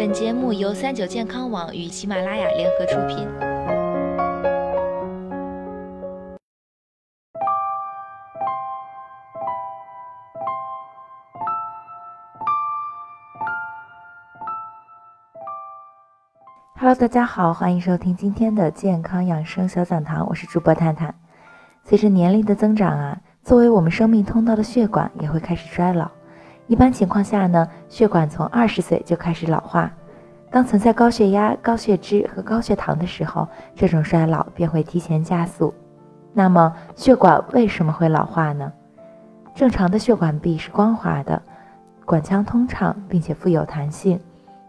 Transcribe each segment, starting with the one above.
本节目由三九健康网与喜马拉雅联合出品。Hello，大家好，欢迎收听今天的健康养生小讲堂，我是主播探探。随着年龄的增长啊，作为我们生命通道的血管也会开始衰老。一般情况下呢，血管从二十岁就开始老化。当存在高血压、高血脂和高血糖的时候，这种衰老便会提前加速。那么，血管为什么会老化呢？正常的血管壁是光滑的，管腔通畅，并且富有弹性。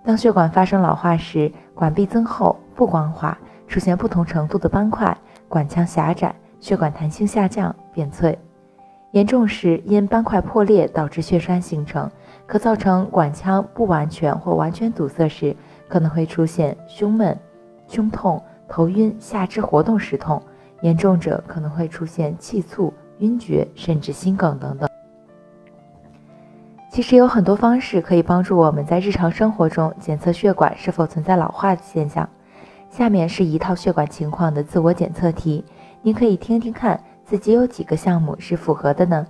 当血管发生老化时，管壁增厚、不光滑，出现不同程度的斑块，管腔狭窄，血管弹性下降，变脆。严重时，因斑块破裂导致血栓形成，可造成管腔不完全或完全堵塞时，可能会出现胸闷、胸痛、头晕、下肢活动时痛。严重者可能会出现气促、晕厥，甚至心梗等等。其实有很多方式可以帮助我们在日常生活中检测血管是否存在老化的现象。下面是一套血管情况的自我检测题，您可以听听看。自己有几个项目是符合的呢？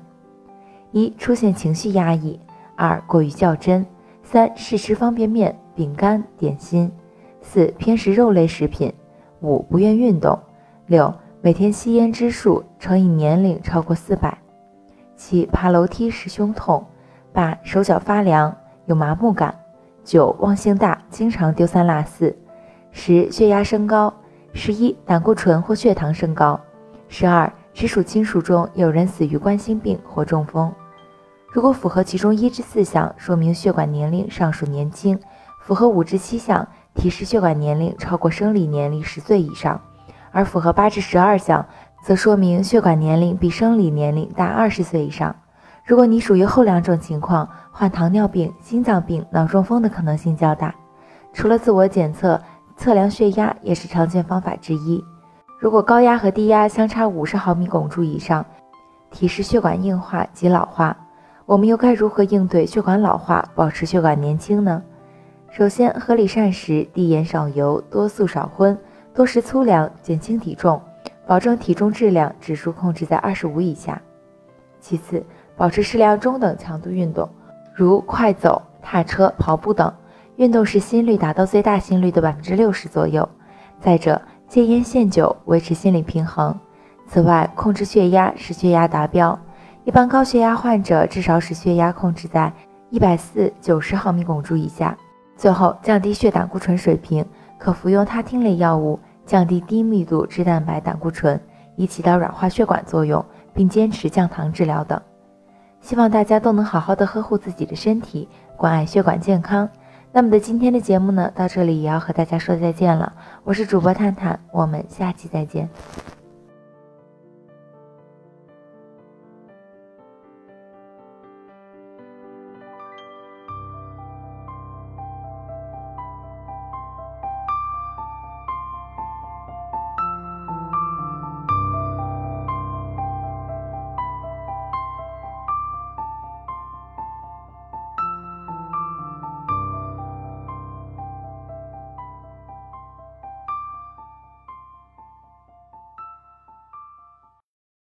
一、出现情绪压抑；二、过于较真；三、试吃方便面、饼干、点心；四、偏食肉类食品；五、不愿运动；六、每天吸烟支数乘以年龄超过四百；七、爬楼梯时胸痛；八、手脚发凉，有麻木感；九、忘性大，经常丢三落四；十、血压升高；十一、胆固醇或血糖升高；十二。直属亲属中有人死于冠心病或中风。如果符合其中一至四项，说明血管年龄尚属年轻；符合五至七项，提示血管年龄超过生理年龄十岁以上；而符合八至十二项，则说明血管年龄比生理年龄大二十岁以上。如果你属于后两种情况，患糖尿病、心脏病、脑中风的可能性较大。除了自我检测，测量血压也是常见方法之一。如果高压和低压相差五十毫米汞柱以上，提示血管硬化及老化。我们又该如何应对血管老化，保持血管年轻呢？首先，合理膳食，低盐少油，多素少荤，多食粗粮，减轻体重，保证体重质量指数控制在二十五以下。其次，保持适量中等强度运动，如快走、踏车、跑步等，运动时心率达到最大心率的百分之六十左右。再者，戒烟限酒，维持心理平衡。此外，控制血压，使血压达标。一般高血压患者至少使血压控制在一百四九十毫米汞柱以下。最后，降低血胆固醇水平，可服用他汀类药物，降低低密度脂蛋白胆固醇，以起到软化血管作用，并坚持降糖治疗等。希望大家都能好好的呵护自己的身体，关爱血管健康。那么的今天的节目呢，到这里也要和大家说再见了。我是主播探探，我们下期再见。